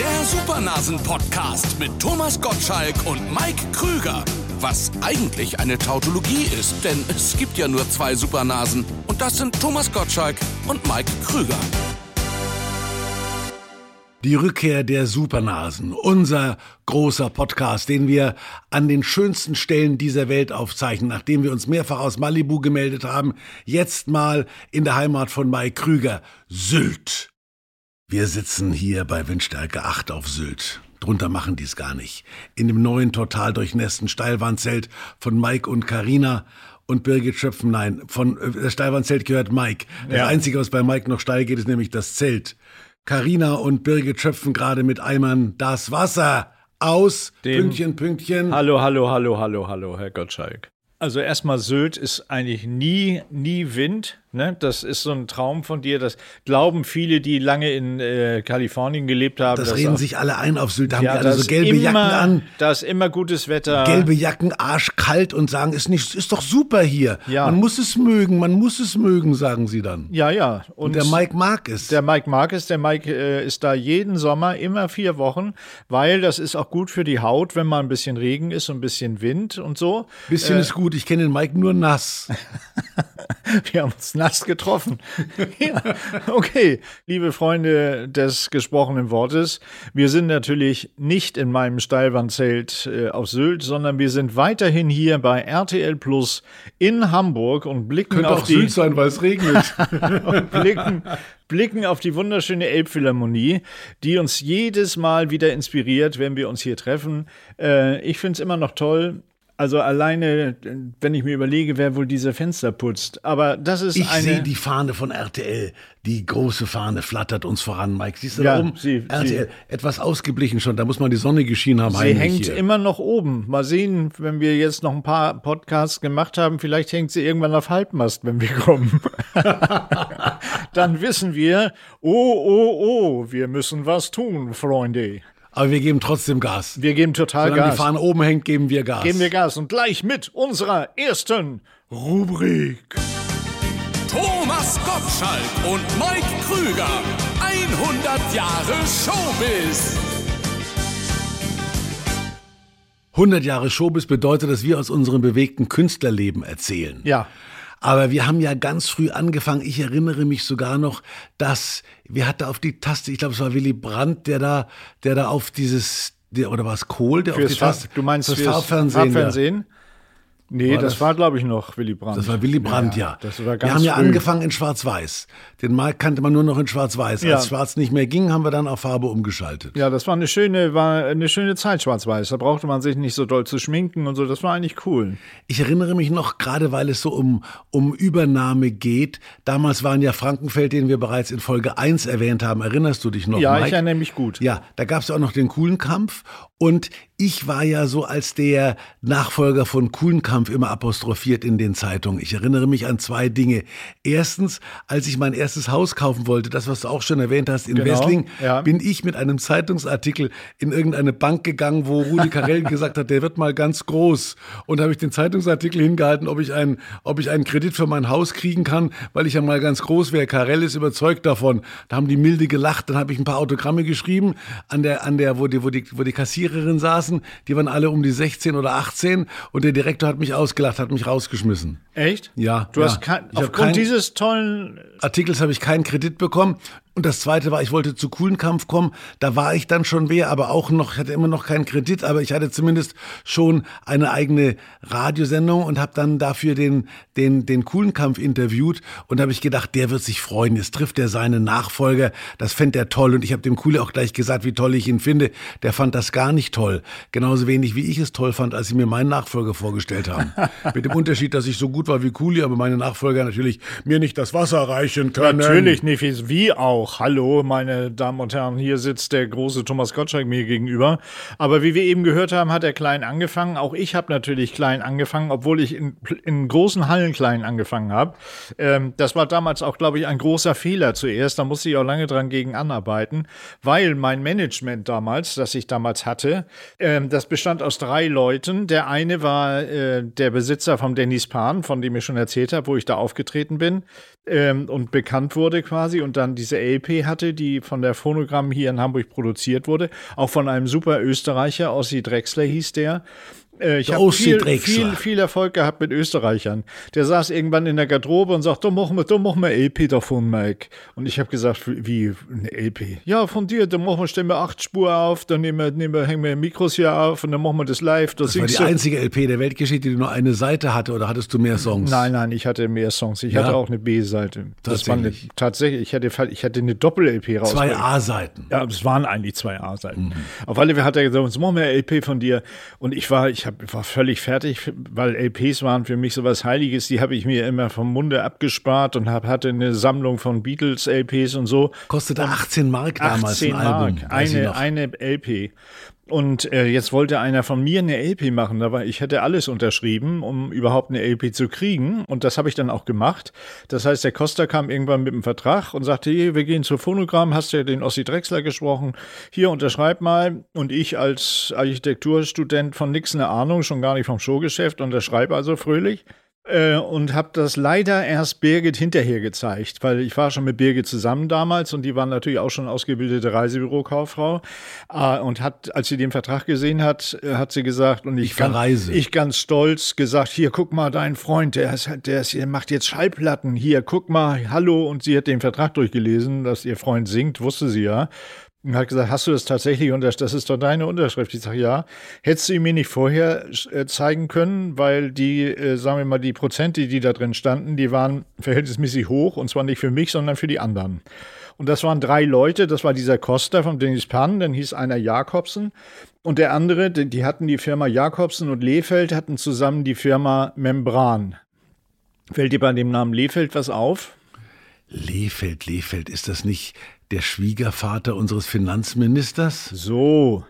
Der Supernasen-Podcast mit Thomas Gottschalk und Mike Krüger. Was eigentlich eine Tautologie ist, denn es gibt ja nur zwei Supernasen. Und das sind Thomas Gottschalk und Mike Krüger. Die Rückkehr der Supernasen, unser großer Podcast, den wir an den schönsten Stellen dieser Welt aufzeichnen, nachdem wir uns mehrfach aus Malibu gemeldet haben, jetzt mal in der Heimat von Mike Krüger, Sylt. Wir sitzen hier bei Windstärke 8 auf Sylt. Drunter machen die es gar nicht. In dem neuen, total durchnässten Steilwandzelt von Mike und Karina und Birgit Schöpfen, nein, von äh, das Steilwandzelt gehört Mike. Das Ja. Einzige, was bei Mike noch steil geht, ist nämlich das Zelt. Karina und Birgit schöpfen gerade mit Eimern das Wasser aus. Dem- Pünktchen, Pünktchen. Hallo, hallo, hallo, hallo, hallo, Herr Gottschalk. Also erstmal Sylt ist eigentlich nie, nie Wind. Ne? Das ist so ein Traum von dir. Das glauben viele, die lange in äh, Kalifornien gelebt haben. Das reden auch- sich alle ein auf Sylt. Da haben ja, die alle so ist gelbe immer, Jacken an. Da ist immer gutes Wetter. Gelbe Jacken, arschkalt und sagen, ist nicht, ist doch super hier. Ja. Man muss es mögen, man muss es mögen, sagen sie dann. Ja, ja. Und der Mike mag es. Der Mike Marcus, der Mike äh, ist da jeden Sommer immer vier Wochen, weil das ist auch gut für die Haut, wenn mal ein bisschen Regen ist und ein bisschen Wind und so. Bisschen Äh. ist gut, ich kenne den Mike nur nass. Wir haben uns nass getroffen. ja, okay, liebe Freunde des gesprochenen Wortes, wir sind natürlich nicht in meinem Steilwandzelt äh, auf Sylt, sondern wir sind weiterhin hier bei RTL Plus in Hamburg und blicken Könnte auf auch die Sylt sein, weil es regnet. blicken, blicken auf die wunderschöne Elbphilharmonie, die uns jedes Mal wieder inspiriert, wenn wir uns hier treffen. Äh, ich finde es immer noch toll. Also alleine, wenn ich mir überlege, wer wohl diese Fenster putzt. Aber das ist Ich eine. sehe die Fahne von RTL. Die große Fahne flattert uns voran, Mike. Siehst du Ja, da oben? sie- RTL. Etwas ausgeblichen schon. Da muss man die Sonne geschienen haben. Sie hängt hier. immer noch oben. Mal sehen, wenn wir jetzt noch ein paar Podcasts gemacht haben, vielleicht hängt sie irgendwann auf Halbmast, wenn wir kommen. Dann wissen wir, oh, oh, oh, wir müssen was tun, Freunde. Aber wir geben trotzdem Gas. Wir geben total Solange Gas. die Fahne oben hängt, geben wir Gas. Geben wir Gas und gleich mit unserer ersten Rubrik. Thomas Gottschalk und Mike Krüger. 100 Jahre Showbiz. 100 Jahre Showbiz bedeutet, dass wir aus unserem bewegten Künstlerleben erzählen. Ja. Aber wir haben ja ganz früh angefangen. Ich erinnere mich sogar noch, dass wir hatten auf die Taste, ich glaube, es war Willy Brandt, der da, der da auf dieses, der, oder war es Kohl, der auf Fürs die Taste, du meinst fürs Farbfernsehen. Ja. Farbfernsehen? Nee, War das, das- war, glaube ich, noch Willy Brandt. Das war Willy Brandt, ja. Das war wir haben ja früh. angefangen in Schwarz-Weiß. Den Markt kannte man nur noch in Schwarz-Weiß. Ja. Als Schwarz nicht mehr ging, haben wir dann auf Farbe umgeschaltet. Ja, das war eine schöne, war eine schöne Zeit, schwarz-weiß. Da brauchte man sich nicht so doll zu schminken und so. Das war eigentlich cool. Ich erinnere mich noch, gerade weil es so um, um Übernahme geht. Damals waren ja Frankenfeld, den wir bereits in Folge 1 erwähnt haben. Erinnerst du dich noch, ja, Mike? ich erinnere mich gut. Ja, da gab es auch noch den Kuhlenkampf. Und ich war ja so als der Nachfolger von Kuhlenkampf immer apostrophiert in den Zeitungen. Ich erinnere mich an zwei Dinge. Erstens, als ich mein erstes Haus kaufen wollte, das, was du auch schon erwähnt hast, in Genau, Wessling, ja. bin ich mit einem Zeitungsartikel in irgendeine Bank gegangen, wo Rudi Carell gesagt hat, der wird mal ganz groß. Und da habe ich den Zeitungsartikel hingehalten, ob ich, einen, ob ich einen Kredit für mein Haus kriegen kann, weil ich ja mal ganz groß wäre. Carell ist überzeugt davon. Da haben die milde gelacht. Dann habe ich ein paar Autogramme geschrieben, an der, an der, wo die, wo die, wo die Kassiererin saßen. Die waren alle um die 16 oder 18 und der Direktor hat mich ausgelacht, hat mich rausgeschmissen. Echt? Ja, Du ja. hast kein, aufgrund kein- dieses tollen. Artikels habe ich keinen Kredit bekommen. Und das zweite war, ich wollte zu Kuhlenkampf kommen. Da war ich dann schon wer, aber auch noch, ich hatte immer noch keinen Kredit, aber ich hatte zumindest schon eine eigene Radiosendung und habe dann dafür den, den, den Kuhlenkampf interviewt. Und da habe ich gedacht, der wird sich freuen. Jetzt trifft er seinen Nachfolger. Das fände er toll. Und ich habe dem Kuhle auch gleich gesagt, wie toll ich ihn finde. Der fand das gar nicht toll. Genauso wenig, wie ich es toll fand, als sie mir meinen Nachfolger vorgestellt haben. Mit dem Unterschied, dass ich so gut war wie Kuli, aber meine Nachfolger natürlich mir nicht das Wasser reichen können. Natürlich nicht, wie- wie auch. Hallo, meine Damen und Herren, hier sitzt der große Thomas Gottschalk mir gegenüber. Aber wie wir eben gehört haben, hat er klein angefangen. Auch ich habe natürlich klein angefangen, obwohl ich in, in großen Hallen klein angefangen habe. Ähm, das war damals auch, glaube ich, ein großer Fehler zuerst. Da musste ich auch lange dran gegen anarbeiten, weil mein Management damals, das ich damals hatte, ähm, das bestand aus drei Leuten. Der eine war äh, der Besitzer vom Dennis Pan, von dem ich schon erzählt habe, wo ich da aufgetreten bin ähm, und bekannt wurde quasi. Und dann diese LP hatte, die von der Phonogramm hier in Hamburg produziert wurde. Auch von einem super Österreicher, Ossi Drexler hieß der. Äh, ich habe viel, viel, viel Erfolg gehabt mit Österreichern. Der saß irgendwann in der Garderobe und sagt, da machen wir, da machen wir LP davon, Mike. Und ich habe gesagt, wie eine LP? Ja, von dir, dann machen wir, stellen wir acht Spur auf, dann nehmen wir, nehmen wir, hängen wir Mikros hier auf und dann machen wir das live. Das, das war die du. einzige LP der Weltgeschichte, die nur eine Seite hatte oder hattest du mehr Songs? Nein, nein, ich hatte mehr Songs. Ich ja. hatte auch eine B-Seite. Das war eine, tatsächlich, ich hatte, ich hatte eine Doppel-LP raus. Zwei A-Seiten. Ja, es waren eigentlich zwei A-Seiten. Mhm. Auf alle Fälle hat er gesagt, jetzt machen wir LP von dir. Und ich war, ich hab, war völlig fertig, weil LPs waren für mich sowas Heiliges. Die habe ich mir immer vom Munde abgespart und hab, hatte eine Sammlung von Beatles-LPs und so. Kostete 18 Mark damals 18 ein Album. Mark, eine, eine LP. Und äh, jetzt wollte einer von mir eine LP machen, aber ich hätte alles unterschrieben, um überhaupt eine LP zu kriegen. Und das habe ich dann auch gemacht. Das heißt, der Costa kam irgendwann mit dem Vertrag und sagte, hey, wir gehen zur Phonogramm, hast ja den Ossi Drexler gesprochen, hier unterschreib mal. Und ich als Architekturstudent von nix eine Ahnung, schon gar nicht vom Showgeschäft, unterschreibe also fröhlich. Äh, und habe das leider erst Birgit hinterher gezeigt, weil ich war schon mit Birgit zusammen damals und die war natürlich auch schon ausgebildete Reisebürokauffrau. Äh, und hat, als sie den Vertrag gesehen hat, äh, hat sie gesagt und ich, ich ganz, ich ganz stolz gesagt, hier guck mal, dein Freund, der ist, der ist, der macht jetzt Schallplatten, hier guck mal, hallo. Und sie hat den Vertrag durchgelesen, dass ihr Freund singt, wusste sie ja und hat gesagt, hast du das tatsächlich unterschrieben? Das ist doch deine Unterschrift. Ich sage, ja. Hättest du ihn mir nicht vorher äh, zeigen können, weil die, äh, sagen wir mal, die Prozente, die da drin standen, die waren verhältnismäßig hoch und zwar nicht für mich, sondern für die anderen. Und das waren drei Leute. Das war dieser Costa von Dennis Pan, dann hieß einer Jakobsen und der andere, die, die hatten die Firma Jakobsen und Lehfeld hatten zusammen die Firma Membran. Fällt dir bei dem Namen Lehfeld was auf? Lehfeld, Lehfeld, ist das nicht der Schwiegervater unseres Finanzministers? So,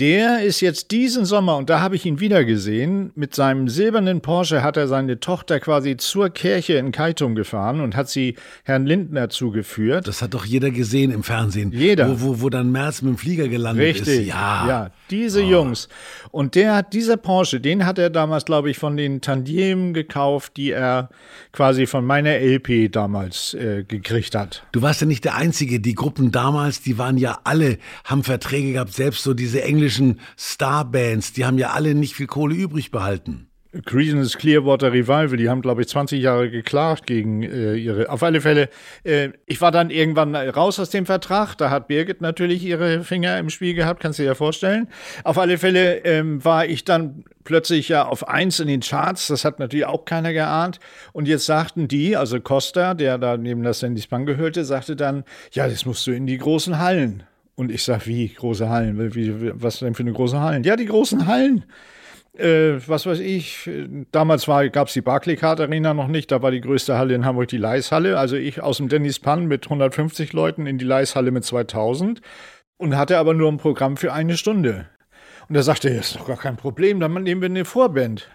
der ist jetzt diesen Sommer, und da habe ich ihn wieder gesehen, mit seinem silbernen Porsche hat er seine Tochter quasi zur Kirche in Keitum gefahren und hat sie Herrn Lindner zugeführt. Das hat doch jeder gesehen im Fernsehen. Jeder. Wo, wo, wo dann Merz mit dem Flieger gelandet Richtig. ist. Richtig. Ja. ja, diese oh. Jungs. Und der hat, dieser Porsche, den hat er damals, glaube ich, von den Tandiemen gekauft, die er quasi von meiner LP damals äh, gekriegt hat. Du warst ja nicht der Einzige. Die Gruppen damals, die waren ja alle, haben Verträge gehabt, selbst so diese englischen englischen Starbands, die haben ja alle nicht viel Kohle übrig behalten. Creedence Clearwater Revival, die haben, glaube ich, 20 Jahre geklagt gegen äh, ihre. Auf alle Fälle, äh, ich war dann irgendwann raus aus dem Vertrag. Da hat Birgit natürlich ihre Finger im Spiel gehabt, kannst du dir ja vorstellen. Auf alle Fälle ähm, war ich dann plötzlich ja auf eins in den Charts. Das hat natürlich auch keiner geahnt. Und jetzt sagten die, also Costa, der da neben das Sandy Spang gehörte, sagte dann, ja, das musst du in die großen Hallen. Und ich sag, wie große Hallen? Wie, was denn für eine große Hallen? Ja, die großen Hallen. Äh, was weiß ich, damals gab es die Barclaycard Arena noch nicht, da war die größte Halle in Hamburg die Leishalle. Also ich aus dem Dennis Pan mit 150 Leuten in die Leishalle mit 2000 und hatte aber nur ein Programm für eine Stunde. Und er sagte, das ist doch gar kein Problem, dann nehmen wir eine Vorband.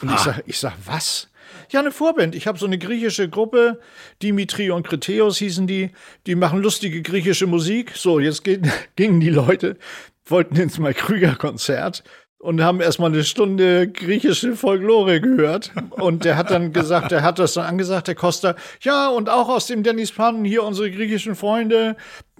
Und ah. ich sag, ich sag, was? Ja, eine Vorband. Ich habe so eine griechische Gruppe, Dimitri und Kreteos hießen die, die machen lustige griechische Musik. So, jetzt geht, gingen die Leute, wollten ins Mal Krüger Konzert und haben erstmal eine Stunde griechische Folklore gehört. Und der hat dann gesagt, der hat das dann angesagt, der Costa, ja, und auch aus dem Dennis Pan, hier unsere griechischen Freunde.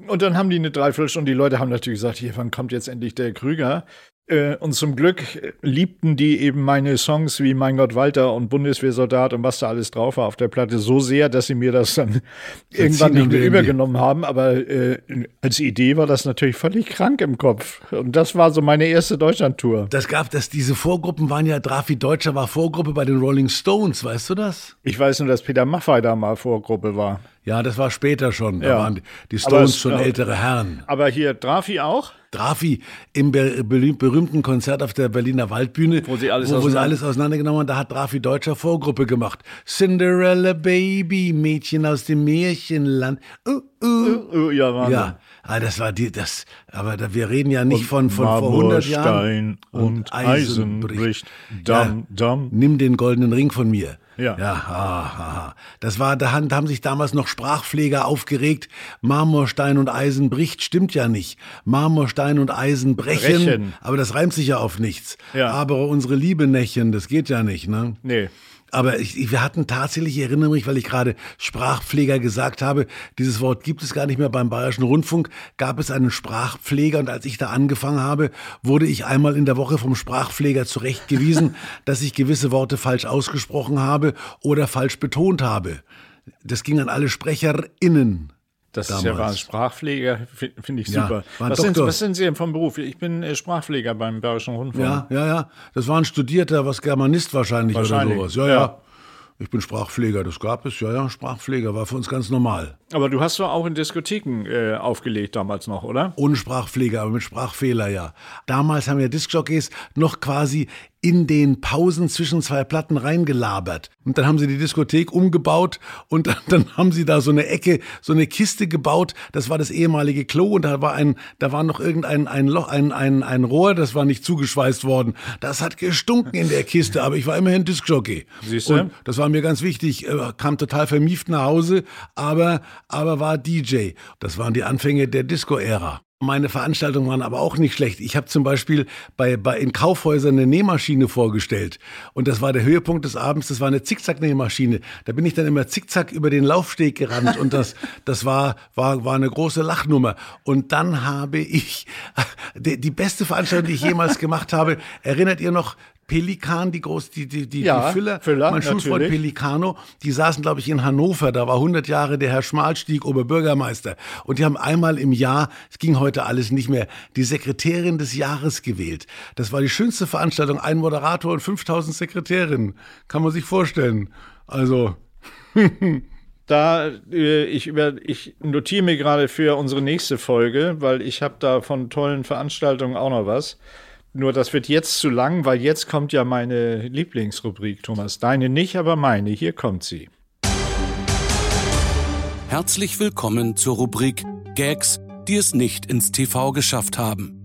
Und dann haben die eine Dreiviertelstunde, die Leute haben natürlich gesagt, hier, wann kommt jetzt endlich der Krüger? Äh, und zum Glück liebten die eben meine Songs wie Mein Gott Walter und Bundeswehrsoldat und was da alles drauf war auf der Platte so sehr, dass sie mir das dann das irgendwann nicht mehr übergenommen haben. Aber äh, als Idee war das natürlich völlig krank im Kopf. Und das war so meine erste Deutschlandtour. Das gab das, diese Vorgruppen waren ja, Drafi Deutscher war Vorgruppe bei den Rolling Stones, weißt du das? Ich weiß nur, dass Peter Maffay da mal Vorgruppe war. Ja, das war später schon. Da ja. waren die Stones es, schon äh, ältere Herren. Aber hier Drafi auch? Drafi im berühmten Konzert auf der Berliner Waldbühne, wo sie alles, wo, wo sie alles auseinandergenommen haben, da hat Drafi deutscher Vorgruppe gemacht. Cinderella Baby, Mädchen aus dem Märchenland. Uh, uh. Uh, uh ja, Wahnsinn. Ja, ah, das war die, das, aber da, wir reden ja nicht von, von vor 100 Jahren. und, und Eisen bricht. Dam, ja, dam. Nimm den goldenen Ring von mir. Ja. Ja, aha. Das war, da haben sich damals noch Sprachpfleger aufgeregt. Marmorstein und Eisen bricht, stimmt ja nicht. Marmorstein und Eisen brechen, brechen. aber das reimt sich ja auf nichts. Ja. Aber unsere Liebe Nächen, das geht ja nicht, ne? Nee. Aber ich, wir hatten tatsächlich, ich erinnere mich, weil ich gerade Sprachpfleger gesagt habe, dieses Wort gibt es gar nicht mehr. Beim Bayerischen Rundfunk gab es einen Sprachpfleger und als ich da angefangen habe, wurde ich einmal in der Woche vom Sprachpfleger zurechtgewiesen, dass ich gewisse Worte falsch ausgesprochen habe oder falsch betont habe. Das ging an alle SprecherInnen. Das damals. ist ja wahr. Sprachpfleger finde ich Ja, super. war ein was, sind, was sind Sie denn vom Beruf? Ich bin äh, Sprachpfleger beim Bayerischen Rundfunk. Ja, ja, ja. Das war ein Studierter, was Germanist wahrscheinlich, Wahrscheinlich, oder sowas. Ja, ja. ja, Ich bin Sprachpfleger, das gab es. Ja, ja, Sprachpfleger war für uns ganz normal. Aber du hast doch auch in Diskotheken äh, aufgelegt damals noch, oder? Ohne Sprachpfleger, aber mit Sprachfehler, ja. Damals haben ja Diskjockeys noch quasi in den Pausen zwischen zwei Platten reingelabert. Und dann haben sie die Diskothek umgebaut und dann, dann haben sie da so eine Ecke, so eine Kiste gebaut. Das war das ehemalige Klo und da war ein, da war noch irgendein ein Loch, ein, ein, ein Rohr, das war nicht zugeschweißt worden. Das hat gestunken in der Kiste, aber ich war immerhin Diskjockey. Siehst du? Und das war mir ganz wichtig. Äh, Kam total vermieft nach Hause, aber, aber war DJ. Das waren die Anfänge der Disco-Ära. Meine Veranstaltungen waren aber auch nicht schlecht. Ich habe zum Beispiel bei, bei in Kaufhäusern eine Nähmaschine vorgestellt. Und das war der Höhepunkt des Abends. Das war eine Zickzack-Nähmaschine. Da bin ich dann immer zickzack über den Laufsteg gerannt. Und das, das war, war, war eine große Lachnummer. Und dann habe ich die, die beste Veranstaltung, die ich jemals gemacht habe. Erinnert ihr noch Pelikan, die groß, die, die, die, Ja, die Füller, Füller, mein Schulfreund. Pelicano, die saßen, glaube ich, in Hannover. Da war 100 Jahre der Herr Schmalstieg Oberbürgermeister. Und die haben einmal im Jahr, es ging heute alles nicht mehr, die Sekretärin des Jahres gewählt. Das war die schönste Veranstaltung. Ein Moderator und 5000 Sekretärinnen. Kann man sich vorstellen. Also, Da äh, ich über ich notiere mir gerade für unsere nächste Folge, weil ich habe da von tollen Veranstaltungen auch noch was. Nur das wird jetzt zu lang, weil jetzt kommt ja meine Lieblingsrubrik, Thomas. Deine nicht, aber meine. Hier kommt sie. Herzlich willkommen zur Rubrik Gags, die es nicht ins TV geschafft haben.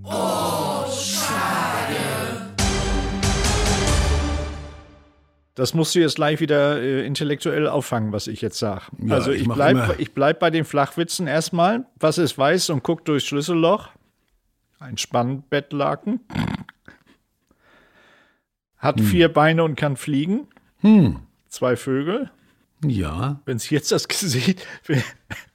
Das musst du jetzt gleich wieder äh, intellektuell auffangen, was ich jetzt sage. Ja, also ich ich mach bleib, immer- ich bleib bei den Flachwitzen erstmal. Was ist weiß und guckt durchs Schlüsselloch? Ein Spannbettlaken. Hat Hm. vier Beine und kann fliegen. Zwei Vögel. ja. Wenn Sie jetzt das Gesicht,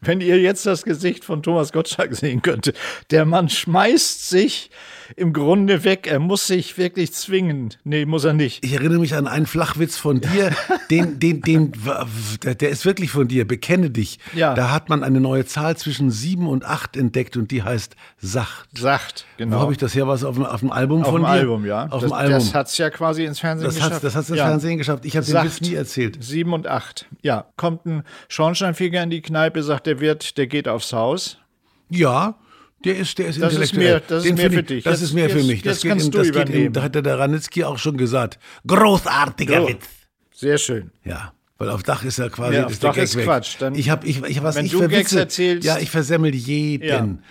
wenn ihr jetzt das Gesicht von Thomas Gottschalk sehen könntet, der Mann schmeißt sich im Grunde weg. Er muss sich wirklich zwingen. Nee, muss er nicht. Ich erinnere mich an einen Flachwitz von dir, den, den, den, der, ist wirklich von dir, bekenne dich. Ja. Da hat man eine neue Zahl zwischen sieben und acht entdeckt und die heißt Sacht. Sagt, genau. Wo habe ich das her? Was auf dem, auf dem Album Auf von dem dir? Album, ja. Auf das, dem Album. Das hat es ja quasi ins Fernsehen das geschafft. hat's, das hat's ins ja. Fernsehen geschafft. Ich habe den Sacht. Witz nie erzählt. Sieben und acht. Ja, kommt ein Schornsteinfeger in die Kneipe, sagt der Wirt, der geht aufs Haus. Ja, der ist, der ist Das ist intellektuell. mehr- das ist Den mehr finde für ich- dich. Das Jetzt- ist mehr für mich. Das geht kannst in, du das geht in, da hat der Ranitzky auch schon gesagt. Großartiger So. Witz. Sehr schön. Ja. Weil auf Dach ist ja quasi Ja, auf Dach Gag ist weg. Quatsch. Dann- ich habe ich, ich was wenn ich du Gags erzählst- ja, ich versemmel jeden.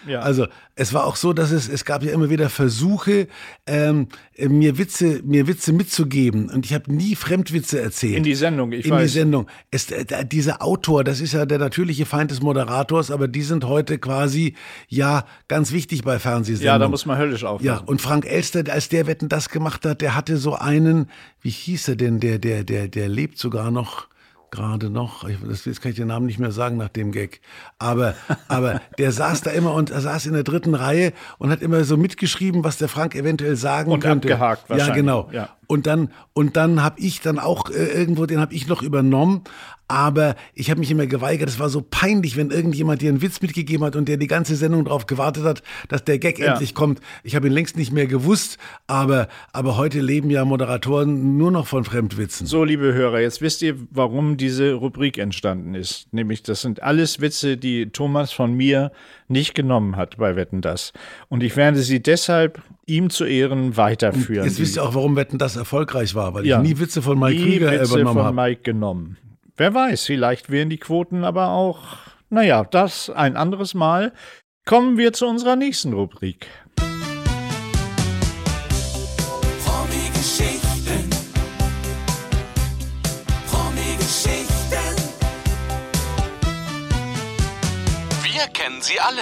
Ja, ja. Also es war auch so, dass es es gab ja immer wieder Versuche, ähm, mir Witze mir Witze mitzugeben und ich habe nie Fremdwitze erzählt. In die Sendung, ich In weiß. die Sendung. Es, äh, da- dieser Autor, das ist ja der natürliche Feind des Moderators, aber die sind heute quasi ja ganz wichtig bei Fernsehsendungen. Ja, da muss man höllisch aufpassen. Ja, und Frank Elster, als der Wetten das gemacht hat, der hatte so einen, wie hieß er denn, der, der, der, der lebt sogar noch, gerade noch, ich, das, jetzt kann ich den Namen nicht mehr sagen nach dem Gag, aber, aber der saß da immer und er saß in der dritten Reihe und hat immer so mitgeschrieben, was der Frank eventuell sagen Und könnte. abgehakt Ja, wahrscheinlich, genau. ja. Und dann, und dann habe ich dann auch äh, irgendwo, den habe ich noch übernommen, aber ich habe mich immer geweigert. Es war so peinlich, wenn irgendjemand dir einen Witz mitgegeben hat und der die ganze Sendung darauf gewartet hat, dass der Gag Ja. endlich kommt. Ich habe ihn längst nicht mehr gewusst, aber, aber heute leben ja Moderatoren nur noch von Fremdwitzen. So, liebe Hörer, jetzt wisst ihr, warum diese Rubrik entstanden ist. Nämlich, das sind alles Witze, die Thomas von mir nicht genommen hat bei Wetten das. Und ich werde sie deshalb ihm zu Ehren weiterführen. Jetzt wisst ihr auch, warum Wetten das erfolgreich war, weil Ja. ich nie Witze von Mike Nie Krüger Witze übernommen von habe. Mike genommen. Wer weiß, vielleicht wären die Quoten aber auch, naja, das ein anderes Mal. Kommen wir zu unserer nächsten Rubrik. Promi-Geschichten. Promi-Geschichten. Wir kennen sie alle.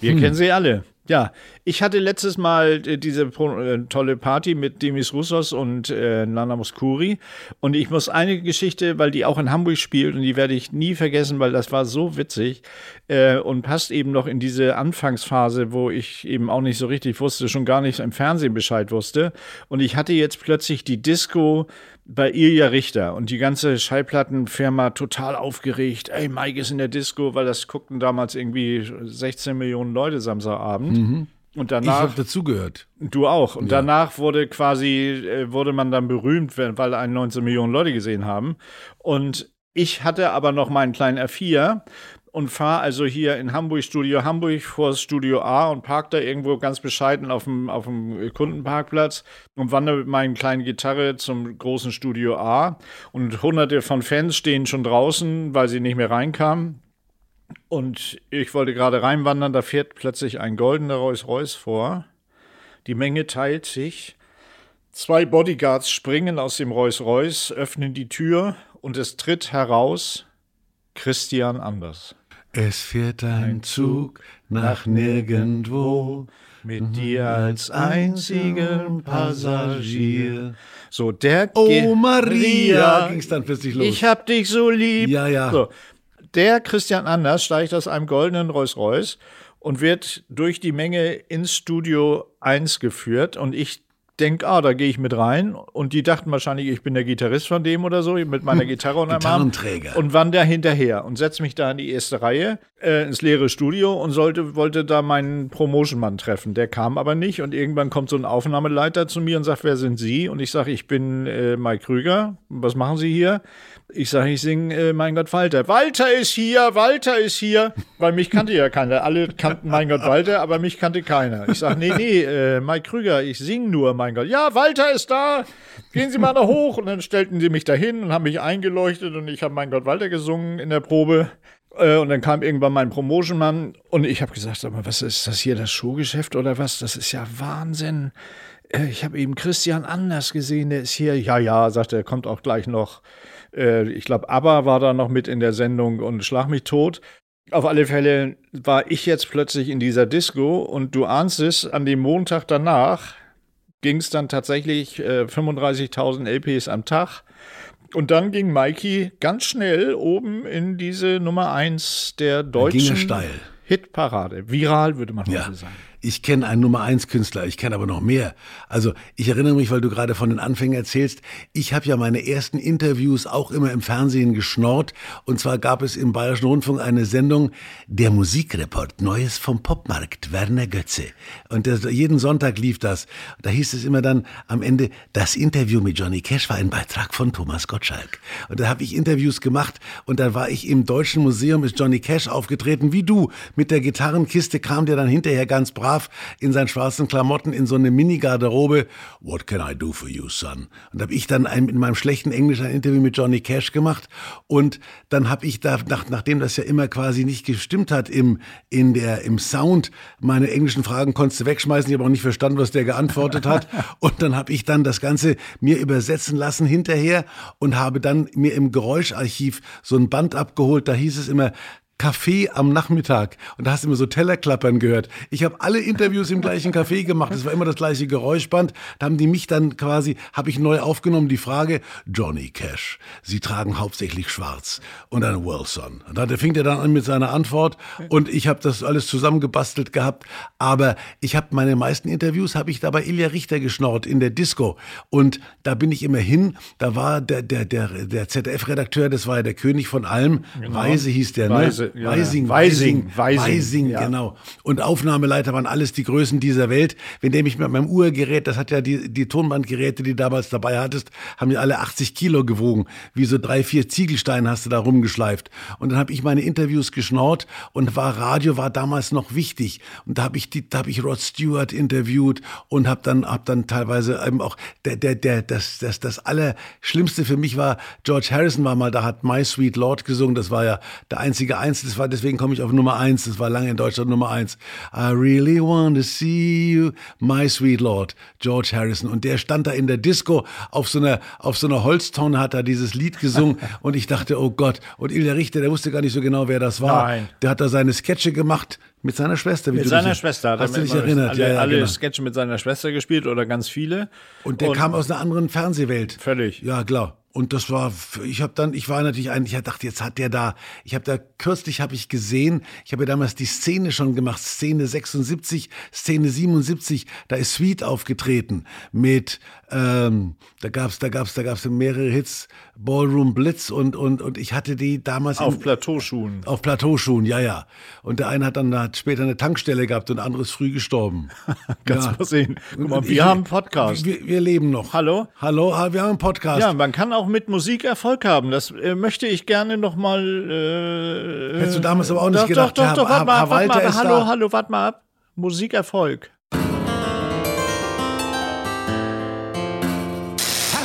Wir Hm. kennen sie alle. Ja, ich hatte letztes Mal äh, diese äh, tolle Party mit Demis Roussos und äh, Nana Mouskouri und ich muss eine Geschichte, weil die auch in Hamburg spielt und die werde ich nie vergessen, weil das war so witzig äh, und passt eben noch in diese Anfangsphase, wo ich eben auch nicht so richtig wusste, schon gar nicht im Fernsehen Bescheid wusste und ich hatte jetzt plötzlich die Disco bei Ilja Richter und die ganze Schallplattenfirma total aufgeregt. Ey, Mike ist in der Disco, weil das guckten damals irgendwie 16 Millionen Leute Samstagabend. Mhm. Und danach. Ich habe dazugehört. Du auch. Und ja. danach wurde quasi, äh, wurde man dann berühmt, weil einen 19 Millionen Leute gesehen haben. Und ich hatte aber noch meinen kleinen R4 und fahre also hier in Hamburg, Studio Hamburg, vor das Studio A und parke da irgendwo ganz bescheiden auf dem, auf dem Kundenparkplatz und wandere mit meiner kleinen Gitarre zum großen Studio A. Und hunderte von Fans stehen schon draußen, weil sie nicht mehr reinkamen. Und ich wollte gerade reinwandern, da fährt plötzlich ein goldener Rolls-Royce vor. Die Menge teilt sich. Zwei Bodyguards springen aus dem Rolls-Royce, öffnen die Tür und es tritt heraus Christian Anders. Es fährt ein Zug nach nirgendwo mit mhm. dir als einzigen Passagier. So, der Oh Maria, ging es dann plötzlich los. Ich hab dich so lieb. Ja, ja. So, der Christian Anders steigt aus einem goldenen Rolls-Royce und wird durch die Menge ins Studio 1 geführt. Und ich denke, ah, da gehe ich mit rein. Und die dachten wahrscheinlich, ich bin der Gitarrist von dem oder so, mit meiner hm, Gitarre und einem Arm. Und wandere hinterher und setze mich da in die erste Reihe, äh, ins leere Studio und sollte, wollte da meinen Promotion-Mann treffen. Der kam aber nicht und irgendwann kommt so ein Aufnahmeleiter zu mir und sagt, wer sind Sie? Und ich sage, ich bin äh, Mike Krüger. Was machen Sie hier? Ich sage, ich singe, äh, mein Gott, Walter. Walter ist hier, Walter ist hier. Weil mich kannte ja keiner. Alle kannten mein Gott, Walter, aber mich kannte keiner. Ich sage, nee, nee, äh, Mike Krüger, ich singe nur, mein Gott. Ja, Walter ist da. Gehen Sie mal da hoch. Und dann stellten sie mich dahin und haben mich eingeleuchtet und ich habe mein Gott, Walter gesungen in der Probe. Äh, und dann kam irgendwann mein Promotion-Mann und ich habe gesagt, sag mal, was ist das hier, das Showgeschäft oder was? Das ist ja Wahnsinn. Äh, ich habe eben Christian Anders gesehen, der ist hier. Ja, ja, sagt er, kommt auch gleich noch. Äh, ich glaube, ABBA war da noch mit in der Sendung und Schlag mich tot. Auf alle Fälle war ich jetzt plötzlich in dieser Disco und du ahnst es, an dem Montag danach ging es dann tatsächlich äh, 35.000 LPs am Tag. Und dann ging Mikey ganz schnell oben in diese Nummer 1 der deutschen Hitparade. Viral würde man ja. heute sagen ich kenne einen Nummer eins Künstler, ich kenne aber noch mehr. Also ich erinnere mich, weil du gerade von den Anfängen erzählst, ich habe ja meine ersten Interviews auch immer im Fernsehen geschnorrt. Und zwar gab es im Bayerischen Rundfunk eine Sendung, der Musikreport, Neues vom Popmarkt, Werner Götze. Und das, jeden Sonntag lief das. Da hieß es immer dann am Ende, das Interview mit Johnny Cash war ein Beitrag von Thomas Gottschalk. Und da habe ich Interviews gemacht und da war ich im Deutschen Museum, ist Johnny Cash aufgetreten, wie du. Mit der Gitarrenkiste kam der dann hinterher ganz brav brav in seinen schwarzen Klamotten in so eine Mini-Garderobe. What can I do for you, son? Und habe ich dann ein, in meinem schlechten Englisch ein Interview mit Johnny Cash gemacht. Und dann habe ich da, nach, nachdem das ja immer quasi nicht gestimmt hat im, in der, im Sound, meine englischen Fragen konntest du wegschmeißen. Ich habe auch nicht verstanden, was der geantwortet hat. Und dann habe ich dann das Ganze mir übersetzen lassen hinterher und habe dann mir im Geräuscharchiv so ein Band abgeholt. Da hieß es immer, Café am Nachmittag und da hast du immer so Tellerklappern gehört. Ich habe alle Interviews im gleichen Café gemacht. Es war immer das gleiche Geräuschband. Da haben die mich dann quasi, habe ich neu aufgenommen, die Frage, Johnny Cash, Sie tragen hauptsächlich schwarz und dann Wilson. Und dann fing er dann an mit seiner Antwort und ich habe das alles zusammengebastelt gehabt. Aber ich habe meine meisten Interviews, habe ich da bei Ilja Richter geschnorrt in der Disco. Und da bin ich immer hin. Da war der, der, der, der ZDF-Redakteur, das war ja der König von allem. Genau. Weise hieß der, ne? Weise. Ja, Weising, Weising, Weising, Weising, ja. genau. Und Aufnahmeleiter waren alles die Größen dieser Welt. Wenn der mich mit meinem Uhrgerät, das hat ja die, die Tonbandgeräte, die du damals dabei hattest, haben ja alle 80 Kilo gewogen. Wie so drei, vier Ziegelsteine hast du da rumgeschleift. Und dann habe ich meine Interviews geschnort und war Radio war damals noch wichtig. Und da habe ich die, da habe ich Rod Stewart interviewt und habe dann, hab dann teilweise eben auch der, der, der, das, das, das Allerschlimmste für mich war, George Harrison war mal, da hat My Sweet Lord gesungen. Das war ja der einzige Eins eins, das war, deswegen komme ich auf Nummer eins, das war lange in Deutschland Nummer eins. I really want to see you, my sweet Lord, George Harrison. Und der stand da in der Disco auf so einer, auf so einer Holztonne, hat da dieses Lied gesungen und ich dachte, oh Gott. Und Ilja Richter, der wusste gar nicht so genau, wer das war. Nein. Der hat da seine Sketche gemacht, Mit seiner Schwester. Mit seiner dich, Schwester hat hast er du dich erinnert? alle, ja, ja, alle genau. Sketche mit seiner Schwester gespielt oder ganz viele. Und der kam aus einer anderen Fernsehwelt. Völlig. Ja, klar. Und das war, ich habe dann, ich war natürlich eigentlich, ich dachte, jetzt hat der da, ich habe da kürzlich habe ich gesehen, ich habe ja damals die Szene schon gemacht, Szene 76, Szene 77, da ist Sweet aufgetreten mit, ähm, da gab's, da gab's, da gab's mehrere Hits, Ballroom Blitz und und und ich hatte die damals Auf in, Plateauschuhen. auf Plateauschuhen, ja ja. Und der eine hat dann hat später eine Tankstelle gehabt und der andere ist früh gestorben. Kannst ja. mal sehen. Guck mal, wir ich- haben einen Podcast. Wir, wir leben noch. Hallo? Hallo, wir haben einen Podcast. Ja, man kann auch mit Musik Erfolg haben. Das äh, möchte ich gerne noch mal. Äh, Hättest du damals aber auch nicht doch, gedacht, Doch, doch, doch, warte mal, warte mal. Hallo, da. hallo, warte mal ab. Musikerfolg.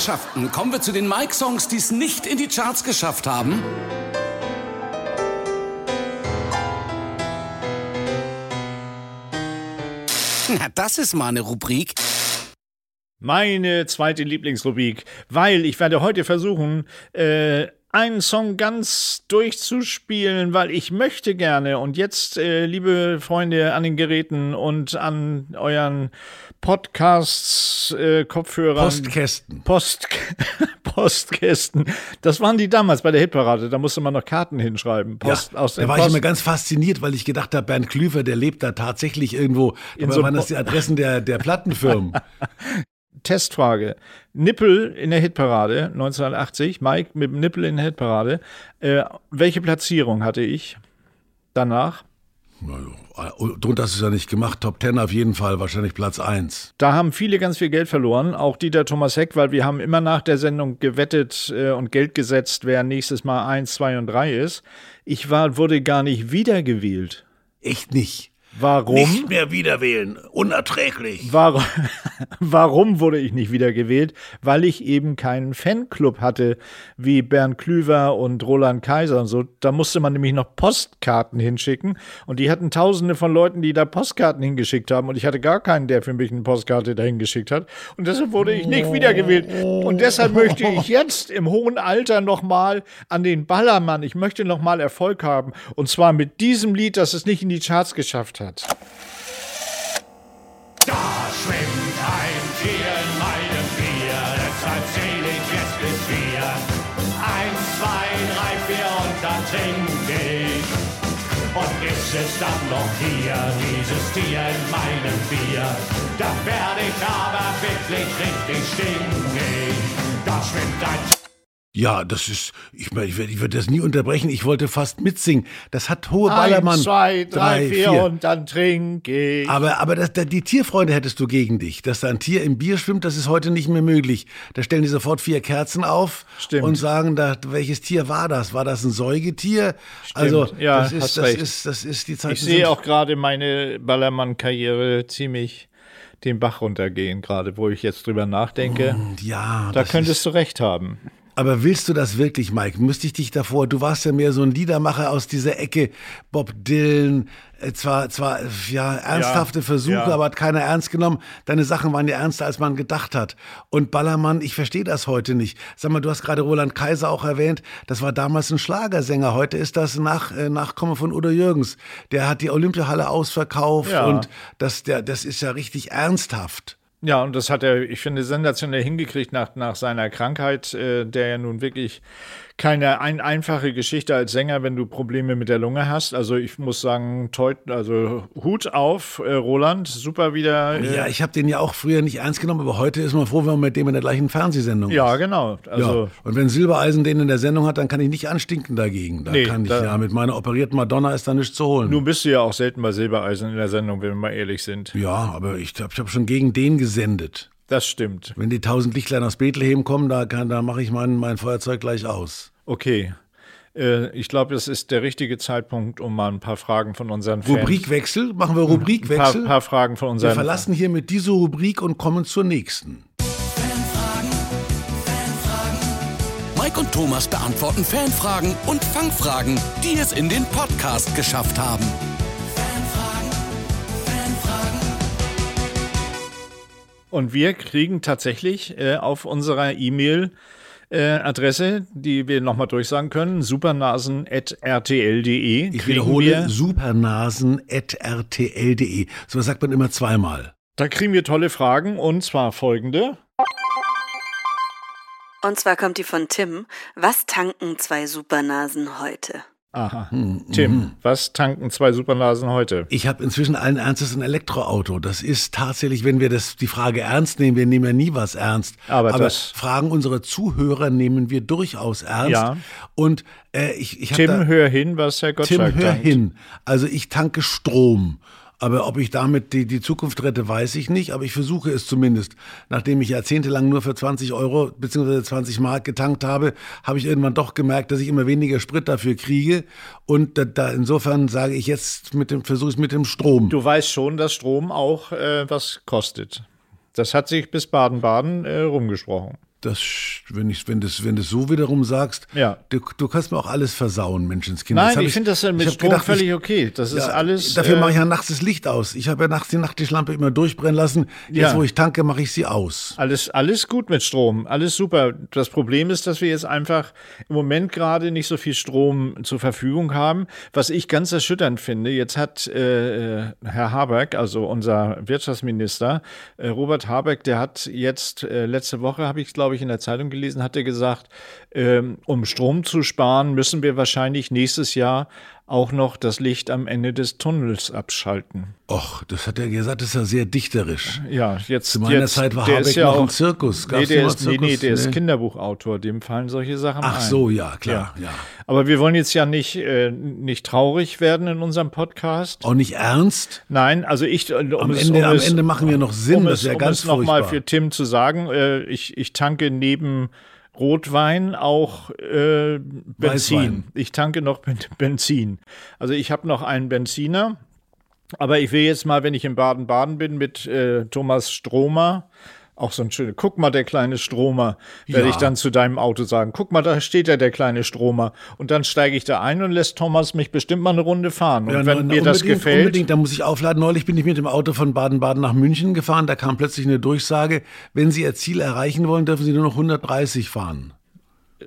Herrschaften, kommen wir zu den Mike-Songs, die es nicht in die Charts geschafft haben. Na, das ist mal eine Rubrik. Meine zweite Lieblingsrubrik, weil ich werde heute versuchen, äh, einen Song ganz durchzuspielen, weil ich möchte gerne und jetzt, äh, liebe Freunde an den Geräten und an euren Podcasts, äh, Kopfhörern, Postkästen. Post, Postkästen. Das waren die damals bei der Hitparade. Da musste man noch Karten hinschreiben. Post, ja, aus da war ich Post. immer ganz fasziniert, weil ich gedacht habe, Bernd Klüver, der lebt da tatsächlich irgendwo. Aber so waren das die Adressen der, der Plattenfirmen? Testfrage. Nippel in der Hitparade 1980. Mike mit dem Nippel in der Hitparade. Äh, welche Platzierung hatte ich danach? Drunter hast du es ja nicht gemacht. Top Ten auf jeden Fall, wahrscheinlich Platz 1. Da haben viele ganz viel Geld verloren, auch Dieter Thomas Heck, weil wir haben immer nach der Sendung gewettet äh, und Geld gesetzt, wer nächstes Mal 1, 2 und 3 ist. Ich war, wurde gar nicht wiedergewählt. Echt nicht. Warum? Nicht mehr wiederwählen. Unerträglich. Warum, warum wurde ich nicht wiedergewählt? Weil ich eben keinen Fanclub hatte, wie Bernd Klüver und Roland Kaiser und so. Da musste man nämlich noch Postkarten hinschicken. Und die hatten tausende von Leuten, die da Postkarten hingeschickt haben. Und ich hatte gar keinen, der für mich eine Postkarte dahin geschickt hat. Und deshalb wurde ich nicht wiedergewählt. Und deshalb möchte ich jetzt im hohen Alter nochmal an den Ballermann, ich möchte nochmal Erfolg haben. Und zwar mit diesem Lied, das es nicht in die Charts geschafft hat. Da schwimmt ein Tier in meinem Bier, deshalb zähl ich jetzt bis vier. Eins, zwei, drei, vier und dann trink ich. Und ist es dann noch hier, dieses Tier in meinem Bier, dann werde ich aber wirklich richtig stinkig. Da schwimmt ein Tier. Ja, das ist, ich meine, ich werd das nie unterbrechen. Ich wollte fast mitsingen. Das hat hohe Ballermann. Eins, zwei, drei, vier, und dann trinke ich. Aber, aber das, da- die Tierfreunde hättest du gegen dich. Dass da ein Tier im Bier schwimmt, das ist heute nicht mehr möglich. Da stellen die sofort vier Kerzen auf Stimmt. und sagen, da, welches Tier war das? War das ein Säugetier? Also, Ja, das, ist, das, recht. ist, das ist die Zeit. Ich sehe auch gerade meine Ballermann-Karriere ziemlich den Bach runtergehen, gerade wo ich jetzt drüber nachdenke. Ja, da könntest du recht haben. Aber willst du das wirklich, Mike? Müsste ich dich davor, du warst ja mehr so ein Liedermacher aus dieser Ecke, Bob Dylan, äh, zwar, zwar, ja, ernsthafte Versuche, ja. aber hat keiner ernst genommen. Deine Sachen waren ja ernster, als man gedacht hat. Und Ballermann, ich verstehe das heute nicht. Sag mal, du hast gerade Roland Kaiser auch erwähnt, das war damals ein Schlagersänger. Heute ist das Nach, äh, Nachkomme von Udo Jürgens. Der hat die Olympiahalle ausverkauft Ja. und das, der, das ist ja richtig ernsthaft. Ja, und das hat er, ich finde, sensationell hingekriegt nach, nach seiner Krankheit, äh, der ja nun wirklich keine ein, einfache Geschichte als Sänger, wenn du Probleme mit der Lunge hast. Also ich muss sagen, toi, also Hut auf, äh, Roland, super wieder. Äh, Ja, ich habe den ja auch früher nicht ernst genommen, aber heute ist man froh, wenn man mit dem in der gleichen Fernsehsendung ja, ist. genau. Also ja. Und wenn Silbereisen den in der Sendung hat, dann kann ich nicht anstinken dagegen. Da Nee, kann ich da- ja mit meiner operierten Madonna ist da nichts zu holen. nun bist du ja auch selten bei Silbereisen in der Sendung, wenn wir mal ehrlich sind. ja, aber ich ich habe schon gegen den gesendet. Das stimmt. Wenn die tausend Lichtlein aus Bethlehem kommen, da, kann- da mache ich mein, mein Feuerzeug gleich aus. Okay. Äh, ich glaube, das ist der richtige Zeitpunkt, um mal ein paar Fragen von unseren Fans. Rubrikwechsel? Machen wir Ein paar, Rubrikwechsel? paar Fragen von wir unseren verlassen hiermit diese Rubrik und kommen zur nächsten. Mike und Thomas beantworten Fanfragen und Fangfragen, die es in den Podcast geschafft haben. Und wir kriegen tatsächlich äh, auf unserer E-Mail Äh, Adresse, die wir nochmal durchsagen können, supernasen.rtl.de. Ich wiederhole, supernasen.rtl.de. So was sagt man immer zweimal. Da kriegen wir tolle Fragen und zwar folgende. Und zwar kommt die von Tim. Was tanken zwei Supernasen heute? Aha. Tim, was tanken zwei Supernasen heute? Ich habe inzwischen allen Ernstes ein Elektroauto. Das ist tatsächlich, wenn wir das, die Frage ernst nehmen, wir nehmen ja nie was ernst. Aber das- Fragen unserer Zuhörer nehmen wir durchaus ernst. Ja. Und äh, ich, ich Tim, da, hör hin, was Herr Tim, Gottschalk hör tankt. hin. Also ich tanke Strom. Aber ob ich damit die, die Zukunft rette, weiß ich nicht. Aber ich versuche es zumindest. Nachdem ich jahrzehntelang nur für 20 Euro bzw. 20 Mark getankt habe, habe ich irgendwann doch gemerkt, dass ich immer weniger Sprit dafür kriege. Und da, da insofern sage ich jetzt mit dem versuche es mit dem Strom. Du weißt schon, dass Strom auch äh, was kostet. Das hat sich bis Baden-Baden äh, rumgesprochen. Das, wenn ich, wenn das, wenn du so wiederum sagst, Ja. du, du kannst mir auch alles versauen, Menschenskind. Nein, Das hab ich finde das ja mit ich Strom gedacht, völlig ich- okay. Das ist alles. Dafür äh, mache ich ja nachts das Licht aus. Ich habe ja nachts die Nachttischlampe immer durchbrennen lassen. Jetzt, Ja. wo ich tanke, mache ich sie aus. Alles, alles gut mit Strom, alles super. Das Problem ist, dass wir jetzt einfach im Moment gerade nicht so viel Strom zur Verfügung haben. Was ich ganz erschütternd finde, jetzt hat äh, äh, Herr Habeck, also unser Wirtschaftsminister, äh, Robert Habeck, der hat jetzt, äh, letzte Woche habe ich es, glaube ich, in der Zeitung gelesen, hat er gesagt, ähm, um Strom zu sparen, müssen wir wahrscheinlich nächstes Jahr auch noch das Licht am Ende des Tunnels abschalten. Och, das hat er gesagt, das ist ja sehr dichterisch. Ja, jetzt. Zu meiner jetzt, Zeit war der Habeck ist ja noch auch, ein Zirkus. Nee, Gab's der noch ist, nee, Zirkus? nee, der ist Nee. Kinderbuchautor, dem fallen solche Sachen Ach ein. so, ja, klar, ja. Aber wir wollen jetzt ja nicht, äh, nicht traurig werden in unserem Podcast. Auch nicht ernst? Nein, also ich. äh, Um Am, es, Ende, um am es, Ende machen wir noch Sinn, um das es, wäre um ganz es nochmal furchtbar. für Tim zu sagen, äh, ich, ich tanke neben Rotwein auch äh, Benzin. Weißwein. Ich tanke noch Ben- Benzin. Also ich habe noch einen Benziner, aber ich will jetzt mal, wenn ich in Baden-Baden bin, mit äh, Thomas Stromer, auch so ein schöner, guck mal, der kleine Stromer, werde Ja. ich dann zu deinem Auto sagen. Guck mal, da steht ja der kleine Stromer. Und dann steige ich da ein und lässt Thomas mich bestimmt mal eine Runde fahren. Und Ja, wenn na, mir das gefällt, Unbedingt, da muss ich aufladen. Neulich bin ich mit dem Auto von Baden-Baden nach München gefahren. Da kam plötzlich eine Durchsage, wenn Sie Ihr Ziel erreichen wollen, dürfen Sie nur noch 130 fahren.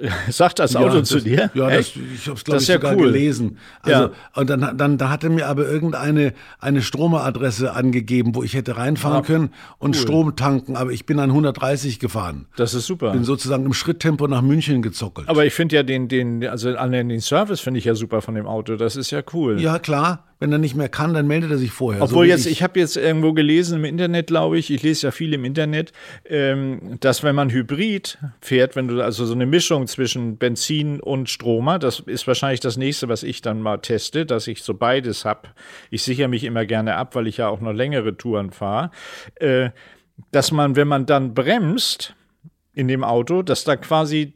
sagt das Auto Ja, zu das, dir? Ja, das, ich habe es, glaube ich, ja sogar cool. gelesen. Also, Ja. Und dann, dann da hatte mir aber irgendeine eine Stromeradresse angegeben, wo ich hätte reinfahren können und Strom tanken. Aber ich bin an 130 gefahren. Das ist super. Bin sozusagen im Schritttempo nach München gezockelt. Aber ich finde ja den, den, also an den Service finde ich ja super von dem Auto. Das ist ja cool. ja, klar. Wenn er nicht mehr kann, dann meldet er sich vorher. Obwohl so jetzt, ich, habe jetzt irgendwo gelesen im Internet, glaube ich, ich lese ja viel im Internet, ähm, dass wenn man Hybrid fährt, wenn du also so eine Mischung zwischen Benzin und Stromer, das ist wahrscheinlich das nächste, was ich dann mal teste, dass ich so beides habe. Ich sichere mich immer gerne ab, weil ich ja auch noch längere Touren fahre, äh, dass man, wenn man dann bremst in dem Auto, dass da quasi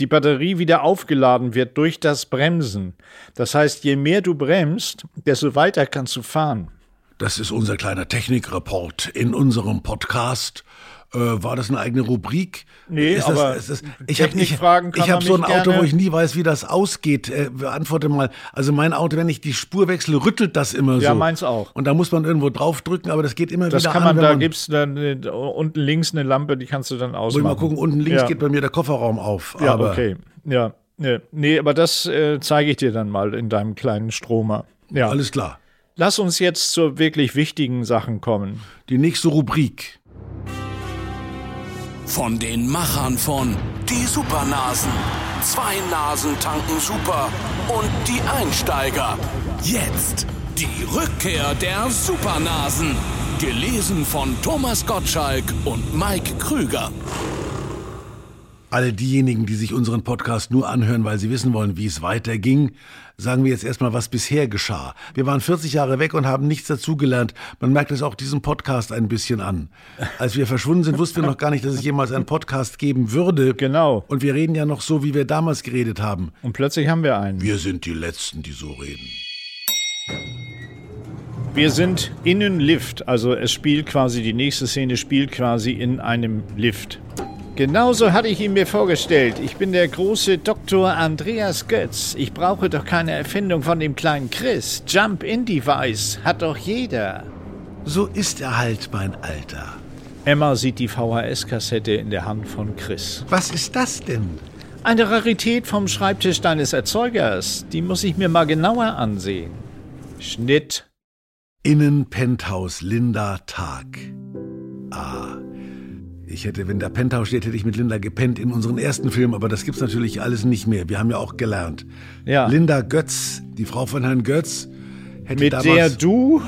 die Batterie wieder aufgeladen wird durch das Bremsen. Das heißt, je mehr du bremst, desto weiter kannst du fahren. Das ist unser kleiner Technikreport in unserem Podcast. Äh, war das eine eigene Rubrik? Nee, ist aber das, ist das, ich habe ich, ich hab so ein Auto, gerne- wo ich nie weiß, wie das ausgeht. Äh, beantworte mal. Also mein Auto, wenn ich die Spur wechsle, rüttelt das immer so. Ja, meins auch. Und da muss man irgendwo draufdrücken, aber das geht immer Das wieder kann an, man, da man gibt's dann äh, unten links eine Lampe, die kannst du dann Muss ausmachen. ich mal gucken, unten links ja. geht bei mir der Kofferraum auf. Ja, aber okay. Ja, nee, nee aber das äh, zeige ich dir dann mal in deinem kleinen Stromer. Ja. Alles klar. Lass uns jetzt zu wirklich wichtigen Sachen kommen. Die nächste Rubrik. Von den Machern von Die Supernasen. Zwei Nasen tanken super. Und die Einsteiger. Jetzt die Rückkehr der Supernasen. Gelesen von Thomas Gottschalk und Mike Krüger. All diejenigen, die sich unseren Podcast nur anhören, weil sie wissen wollen, wie es weiterging, sagen wir jetzt erstmal, was bisher geschah. Wir waren 40 Jahre weg und haben nichts dazugelernt. Man merkt es auch diesem Podcast ein bisschen an. Als wir verschwunden sind, wussten wir noch gar nicht, dass es jemals einen Podcast geben würde. Genau. Und wir reden ja noch so, wie wir damals geredet haben. Und plötzlich haben wir einen. Wir sind die Letzten, die so reden. Wir sind in einem Lift, also es spielt quasi, die nächste Szene spielt quasi in einem Lift. Genauso hatte ich ihn mir vorgestellt. Ich bin der große Dr. Andreas Götz. Ich brauche doch keine Erfindung von dem kleinen Chris. Jump-in-Device hat doch jeder. So ist er halt, mein Alter. Emma sieht die VHS-Kassette in der Hand von Chris. Was ist das denn? Eine Rarität vom Schreibtisch deines Erzeugers. Die muss ich mir mal genauer ansehen. Schnitt. Innen Penthouse Linda Tag. Ah. Ich hätte, wenn der Penthouse steht, hätte ich mit Linda gepennt in unseren ersten Film, aber das gibt's natürlich alles nicht mehr. Wir haben ja auch gelernt. Ja. Linda Götz, die Frau von Herrn Götz, hätte Mit damals, der du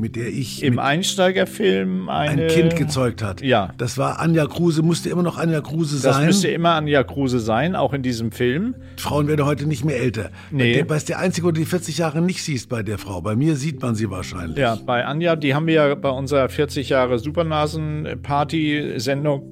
mit der ich im Einsteigerfilm eine, ein Kind gezeugt hat. Ja. Das war Anja Kruse, musste immer noch Anja Kruse Das sein. müsste immer Anja Kruse sein, auch in diesem Film. Frauen werden heute nicht mehr älter. Nee. Der, ist der Einzige, wo du die 40 Jahre nicht siehst bei der Frau. Bei mir sieht man sie wahrscheinlich. Ja, bei Anja, die haben wir ja bei unserer 40 Jahre Supernasen-Party-Sendung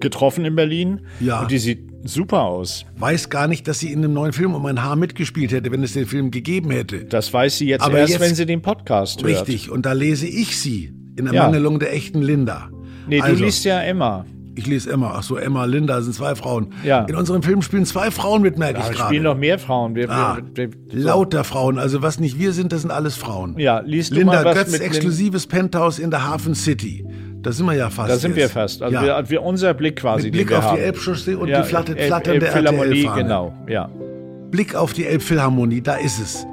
getroffen in Berlin. Ja. Und die sieht super aus. Weiß gar nicht, dass sie in einem neuen Film um ein Haar mitgespielt hätte, wenn es den Film gegeben hätte. Das weiß sie jetzt Aber erst, jetzt- wenn sie den Podcast hört. Richtig. Und da lese ich sie in Ja. Ermangelung der echten Linda. Nee, du Also, liest ja Emma. Ich lese Emma. Ach so, Emma, Linda sind zwei Frauen. Ja. In unserem Film spielen zwei Frauen mit, merke Da ich spielen gerade. noch mehr Frauen. Wir, Ah, wir, wir, lauter Frauen. Also was nicht wir sind, das sind alles Frauen. ja, liest du Linda mal was Götz, mit exklusives Penthouse in der Hafen City. Da sind wir ja fast. Da sind wir jetzt. fast. Also ja. wir, wir, unser Blick quasi, Mit Blick wir auf haben. die Elbchaussee und ja, die flattert, Elb- flatternde Elbphilharmonie, genau, ja. Blick auf die Elbphilharmonie, da ist es.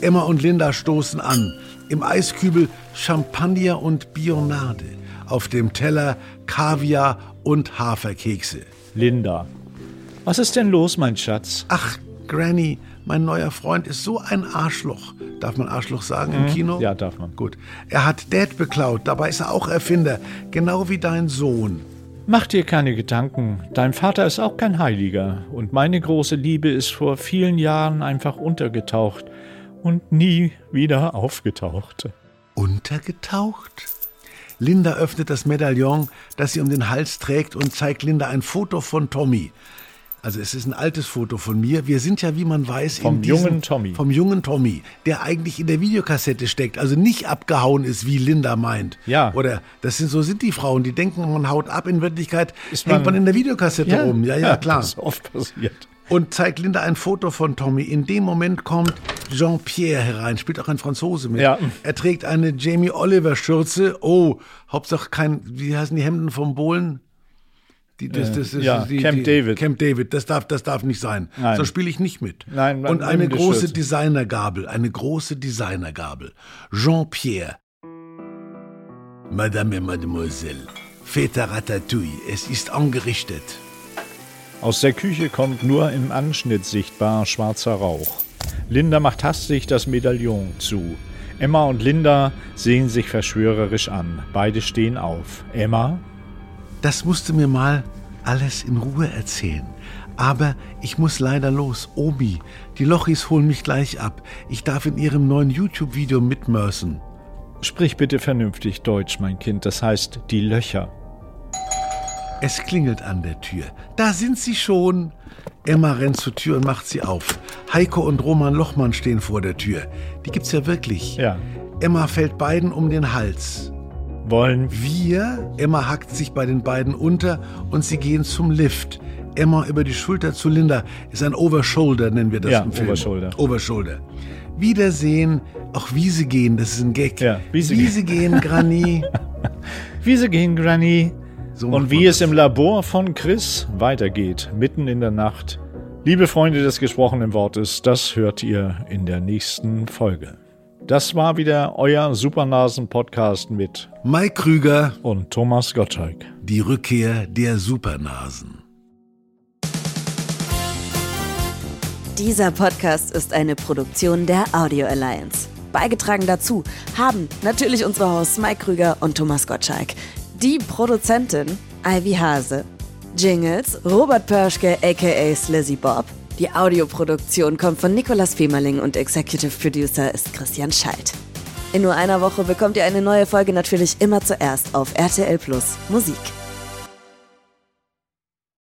Emma und Linda stoßen an. Im Eiskübel Champagner und Bionade. Auf dem Teller Kaviar und Haferkekse. Linda. Was ist denn los, mein Schatz? Ach, Granny, mein neuer Freund ist so ein Arschloch. Darf man Arschloch sagen im Kino? Mhm. Ja, darf man. Gut. Er hat Dad beklaut, dabei ist er auch Erfinder. Genau wie dein Sohn. Mach dir keine Gedanken. Dein Vater ist auch kein Heiliger. Und meine große Liebe ist vor vielen Jahren einfach untergetaucht und nie wieder aufgetaucht. Untergetaucht? Linda öffnet das Medaillon, das sie um den Hals trägt und zeigt Linda ein Foto von Tommy. Also es ist ein altes Foto von mir. Wir sind ja, wie man weiß, Vom in diesem, jungen Tommy. Vom jungen Tommy, der eigentlich in der Videokassette steckt, also nicht abgehauen ist, wie Linda meint. Ja. Oder das sind so sind die Frauen, die denken, man haut ab. In Wirklichkeit Ist hängt man- man in der Videokassette rum. Ja, ja, klar. Das ist oft passiert. und zeigt Linda ein Foto von Tommy. In dem Moment kommt Jean-Pierre herein, spielt auch ein Franzose mit. Ja. Er trägt eine Jamie Oliver Schürze. Oh, Hauptsache kein, wie heißen die Hemden vom Bohlen? Die, das, das, das, ja, die, Camp die, David. Camp David, das darf, das darf nicht sein. Nein. So spiele ich nicht mit. Nein, Und eine große. Designergabel, eine große Designergabel. Jean-Pierre. Madame et Mademoiselle, Feta Ratatouille, es ist angerichtet. Aus der Küche kommt nur im Anschnitt sichtbar schwarzer Rauch. Linda macht hastig das Medaillon zu. Emma und Linda sehen sich verschwörerisch an. Beide stehen auf. Emma? Das musst du mir mal alles in Ruhe erzählen. Aber ich muss leider los. Obi, die Lochis holen mich gleich ab. Ich darf in ihrem neuen YouTube-Video mitmörsen. Sprich bitte vernünftig Deutsch, mein Kind. Das heißt die Löcher. Es klingelt an der Tür. Da sind sie schon. Emma rennt zur Tür und macht sie auf. Heiko und Roman Lochmann stehen vor der Tür. Die gibt's ja wirklich. Ja. Emma fällt beiden um den Hals. Wollen Wir, Emma hackt sich bei den beiden unter und sie gehen zum Lift. Emma über die Schulter zu Linda ist ein Overshoulder, nennen wir das Ja, im Film. Overshoulder. Overshoulder. Wiedersehen, auch Wiese gehen, das ist ein Gag. Ja, Wiese Wiese gehen, Granny. Wie sie gehen, Granny. So Und wie es das. im Labor von Chris weitergeht, mitten in der Nacht. Liebe Freunde des gesprochenen Wortes, das hört ihr in der nächsten Folge. Das war wieder euer Supernasen-Podcast mit Mike Krüger, und Thomas Gottschalk. die Rückkehr der Supernasen. Dieser Podcast ist eine Produktion der Audio Alliance. Beigetragen dazu haben natürlich unsere Hosts Mike Krüger und Thomas Gottschalk. Die Produzentin Ivy Hase. Jingles Robert Pörschke aka Slizzy Bob. Die Audioproduktion kommt von Nicolas Femerling und Executive Producer ist Christian Schalt. In nur einer Woche bekommt ihr eine neue Folge natürlich immer zuerst auf RTL Plus Musik.